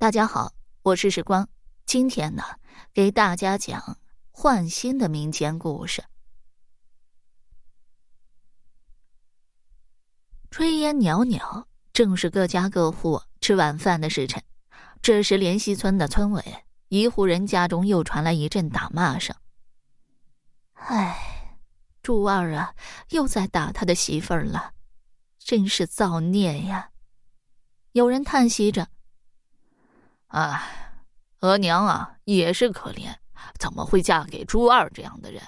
大家好，我是时光。今天呢，给大家讲换新的民间故事。炊烟袅袅，正是各家各户吃晚饭的时辰。这时，莲溪村的村委一户人家中又传来一阵打骂声：“哎，朱二啊，又在打他的媳妇儿了，真是造孽呀！”有人叹息着。哎，额娘啊，也是可怜，怎么会嫁给朱二这样的人？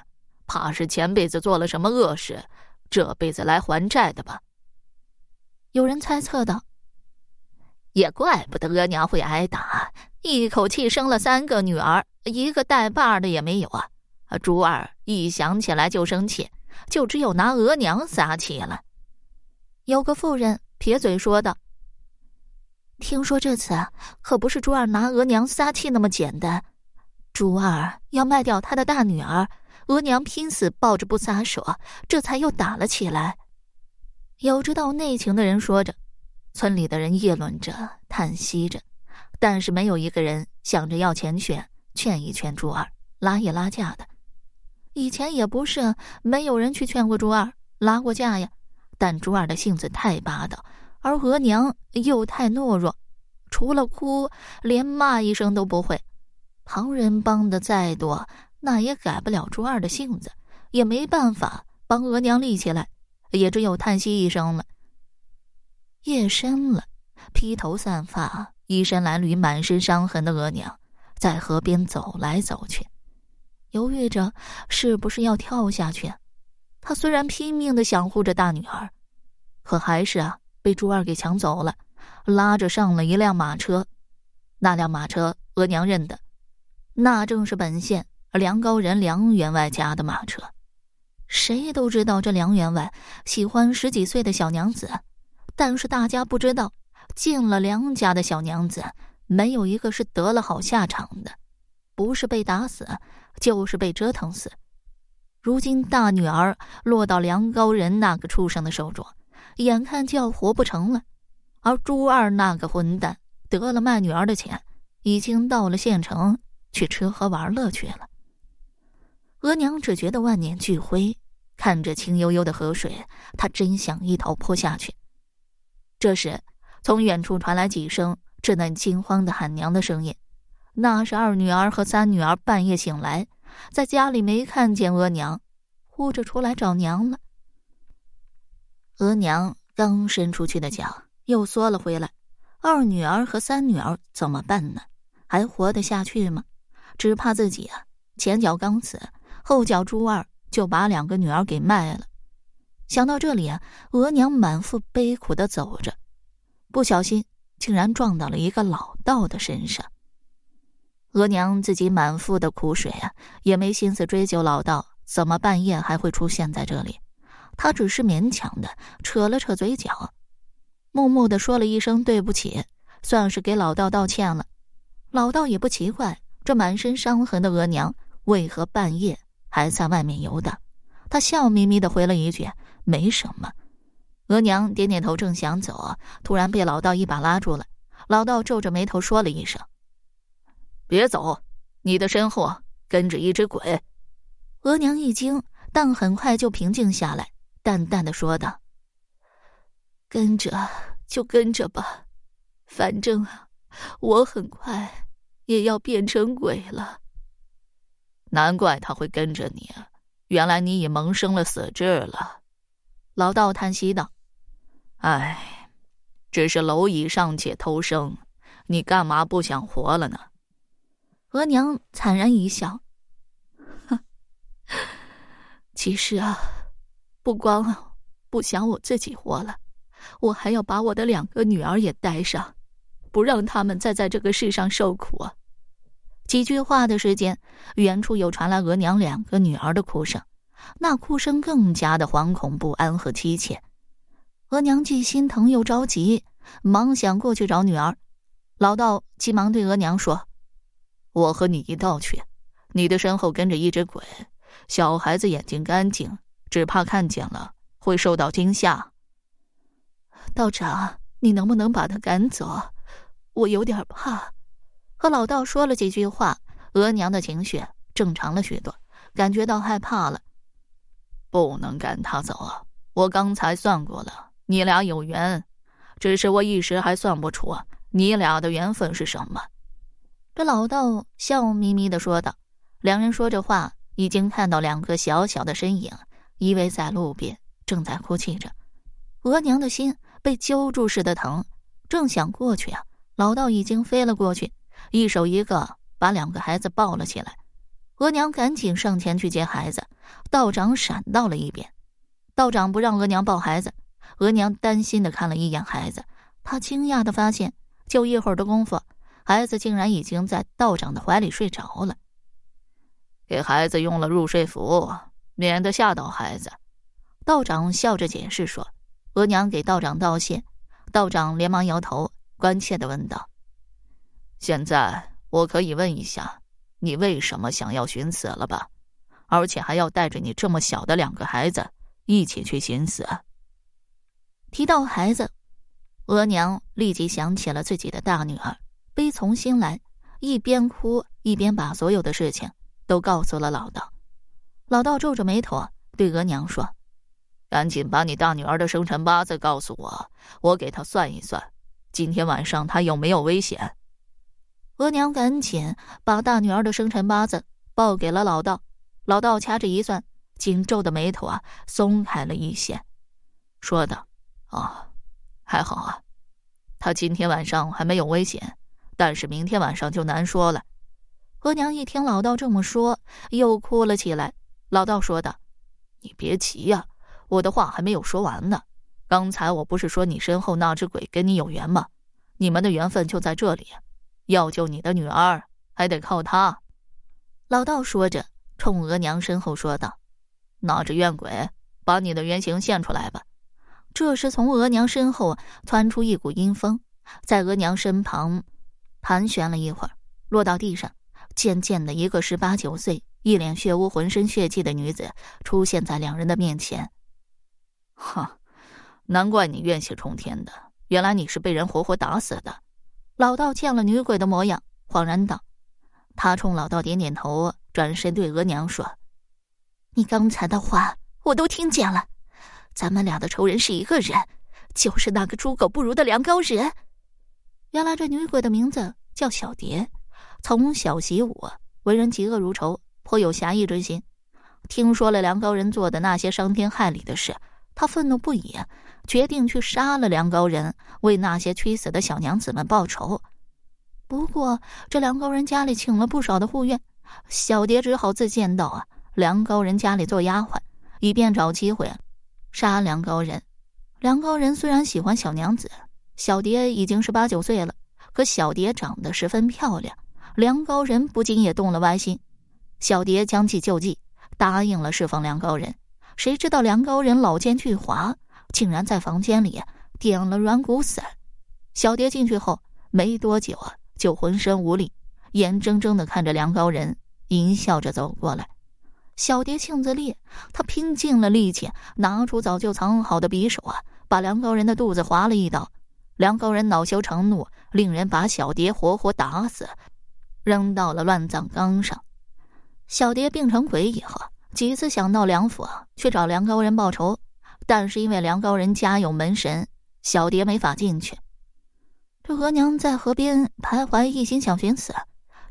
怕是前辈子做了什么恶事，这辈子来还债的吧？有人猜测道：“也怪不得额娘会挨打，一口气生了三个女儿，一个带把的也没有啊！朱二一想起来就生气，就只有拿额娘撒气了。”有个妇人撇嘴说道。听说这次可不是朱二拿额娘撒气那么简单，朱二要卖掉他的大女儿，额娘拼死抱着不撒手，这才又打了起来。有知道内情的人说着，村里的人议论着，叹息着，但是没有一个人想着要钱去，劝一劝朱二，拉一拉架的。以前也不是没有人去劝过朱二，拉过架呀，但朱二的性子太霸道。而额娘又太懦弱，除了哭，连骂一声都不会。旁人帮的再多，那也改不了朱二的性子，也没办法帮额娘立起来，也只有叹息一声了。夜深了，披头散发、衣衫褴褛、满身伤痕的额娘在河边走来走去，犹豫着是不是要跳下去。她虽然拼命的想护着大女儿，可还是啊。被朱二给抢走了，拉着上了一辆马车。那辆马车，额娘认得，那正是本县梁高人梁员外家的马车。谁都知道这梁员外喜欢十几岁的小娘子，但是大家不知道，进了梁家的小娘子，没有一个是得了好下场的，不是被打死，就是被折腾死。如今大女儿落到梁高人那个畜生的手中。眼看就要活不成了，而朱二那个混蛋得了卖女儿的钱，已经到了县城去吃喝玩乐去了。额娘只觉得万念俱灰，看着清悠悠的河水，她真想一头扑下去。这时，从远处传来几声稚嫩惊慌的喊娘的声音，那是二女儿和三女儿半夜醒来，在家里没看见额娘，呼着出来找娘了。额娘刚伸出去的脚又缩了回来，二女儿和三女儿怎么办呢？还活得下去吗？只怕自己啊，前脚刚死，后脚朱二就把两个女儿给卖了。想到这里啊，额娘满腹悲苦的走着，不小心竟然撞到了一个老道的身上。额娘自己满腹的苦水啊，也没心思追究老道怎么半夜还会出现在这里。他只是勉强的扯了扯嘴角，默默的说了一声对不起，算是给老道道歉了。老道也不奇怪，这满身伤痕的额娘为何半夜还在外面游荡？他笑眯眯的回了一句：“没什么。”额娘点点头，正想走，突然被老道一把拉住了。老道皱着眉头说了一声：“别走，你的身后跟着一只鬼。”额娘一惊，但很快就平静下来。淡淡的说道：“跟着就跟着吧，反正啊，我很快也要变成鬼了。”难怪他会跟着你，原来你已萌生了死志了。”老道叹息道：“唉，只是蝼蚁尚且偷生，你干嘛不想活了呢？”额娘惨然一笑：“哼，其实啊。”不光不想我自己活了，我还要把我的两个女儿也带上，不让他们再在这个世上受苦。几句话的时间，远处又传来额娘两个女儿的哭声，那哭声更加的惶恐不安和凄切。额娘既心疼又着急，忙想过去找女儿。老道急忙对额娘说：“我和你一道去，你的身后跟着一只鬼，小孩子眼睛干净。”只怕看见了会受到惊吓。道长，你能不能把他赶走？我有点怕。和老道说了几句话，额娘的情绪正常了许多，感觉到害怕了。不能赶他走啊！我刚才算过了，你俩有缘，只是我一时还算不出你俩的缘分是什么。这老道笑眯眯的说道。两人说着话，已经看到两个小小的身影依偎在路边，正在哭泣着。额娘的心被揪住似的疼，正想过去啊，老道已经飞了过去，一手一个把两个孩子抱了起来。额娘赶紧上前去接孩子，道长闪到了一边。道长不让额娘抱孩子，额娘担心的看了一眼孩子，她惊讶的发现，就一会儿的功夫，孩子竟然已经在道长的怀里睡着了。给孩子用了入睡符，免得吓到孩子。道长笑着解释说：“额娘给道长道谢。”道长连忙摇头，关切的问道：“现在我可以问一下，你为什么想要寻死了吧？而且还要带着你这么小的两个孩子一起去寻死？”提到孩子，额娘立即想起了自己的大女儿，悲从心来，一边哭一边把所有的事情。都告诉了老道，老道皱着眉头对额娘说：“赶紧把你大女儿的生辰八字告诉我，我给她算一算，今天晚上她有没有危险。”额娘赶紧把大女儿的生辰八字报给了老道，老道掐指一算，紧皱的眉头啊松开了一些，说道：“哦，还好啊，她今天晚上还没有危险，但是明天晚上就难说了。”额娘一听老道这么说，又哭了起来。老道说道：“你别急呀，我的话还没有说完呢。刚才我不是说你身后那只鬼跟你有缘吗？你们的缘分就在这里。要救你的女儿，还得靠他。”老道说着，冲额娘身后说道：“那只怨鬼，把你的原形现出来吧。”这时，从额娘身后窜出一股阴风，在额娘身旁盘旋了一会儿，落到地上。渐渐的，一个十八九岁、一脸血污、浑身血迹的女子出现在两人的面前。哈，难怪你怨气冲天的，原来你是被人活活打死的。老道见了女鬼的模样，恍然道：“他冲老道点点头，转身对额娘说：‘你刚才的话我都听见了，咱们俩的仇人是一个人，就是那个猪狗不如的梁高人。’原来这女鬼的名字叫小蝶。”从小习武，为人嫉恶如仇，颇有侠义之心。听说了梁高人做的那些伤天害理的事，他愤怒不已，决定去杀了梁高人，为那些屈死的小娘子们报仇。不过，这梁高人家里请了不少的护院，小蝶只好自荐到啊梁高人家里做丫鬟，以便找机会杀梁高人。梁高人虽然喜欢小娘子，小蝶已经是八九岁了，可小蝶长得十分漂亮。梁高人不禁也动了歪心，小蝶将计就计，答应了释放梁高人。谁知道梁高人老奸巨猾，竟然在房间里点了软骨散。小蝶进去后没多久啊，就浑身无力，眼睁睁的看着梁高人淫笑着走过来。小蝶性子烈，她拼尽了力气，拿出早就藏好的匕首啊，把梁高人的肚子划了一刀。梁高人恼羞成怒，令人把小蝶活活打死。扔到了乱葬岗上。小蝶变成鬼以后，几次想到梁府去找梁高人报仇，但是因为梁高人家有门神，小蝶没法进去。这额娘在河边徘徊，一心想寻死，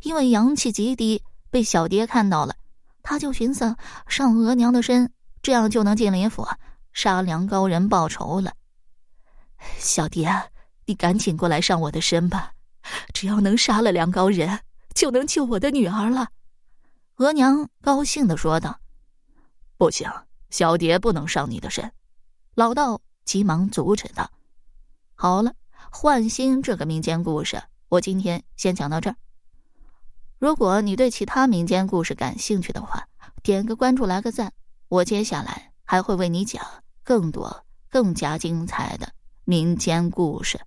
因为阳气极低，被小蝶看到了，他就寻思上额娘的身，这样就能进林府杀梁高人报仇了。小蝶，你赶紧过来上我的身吧，只要能杀了梁高人。就能救我的女儿了，额娘高兴的说道：“不行，小蝶不能上你的身。”老道急忙阻止道：“好了，换心这个民间故事，我今天先讲到这儿。如果你对其他民间故事感兴趣的话，点个关注，来个赞，我接下来还会为你讲更多、更加精彩的民间故事。”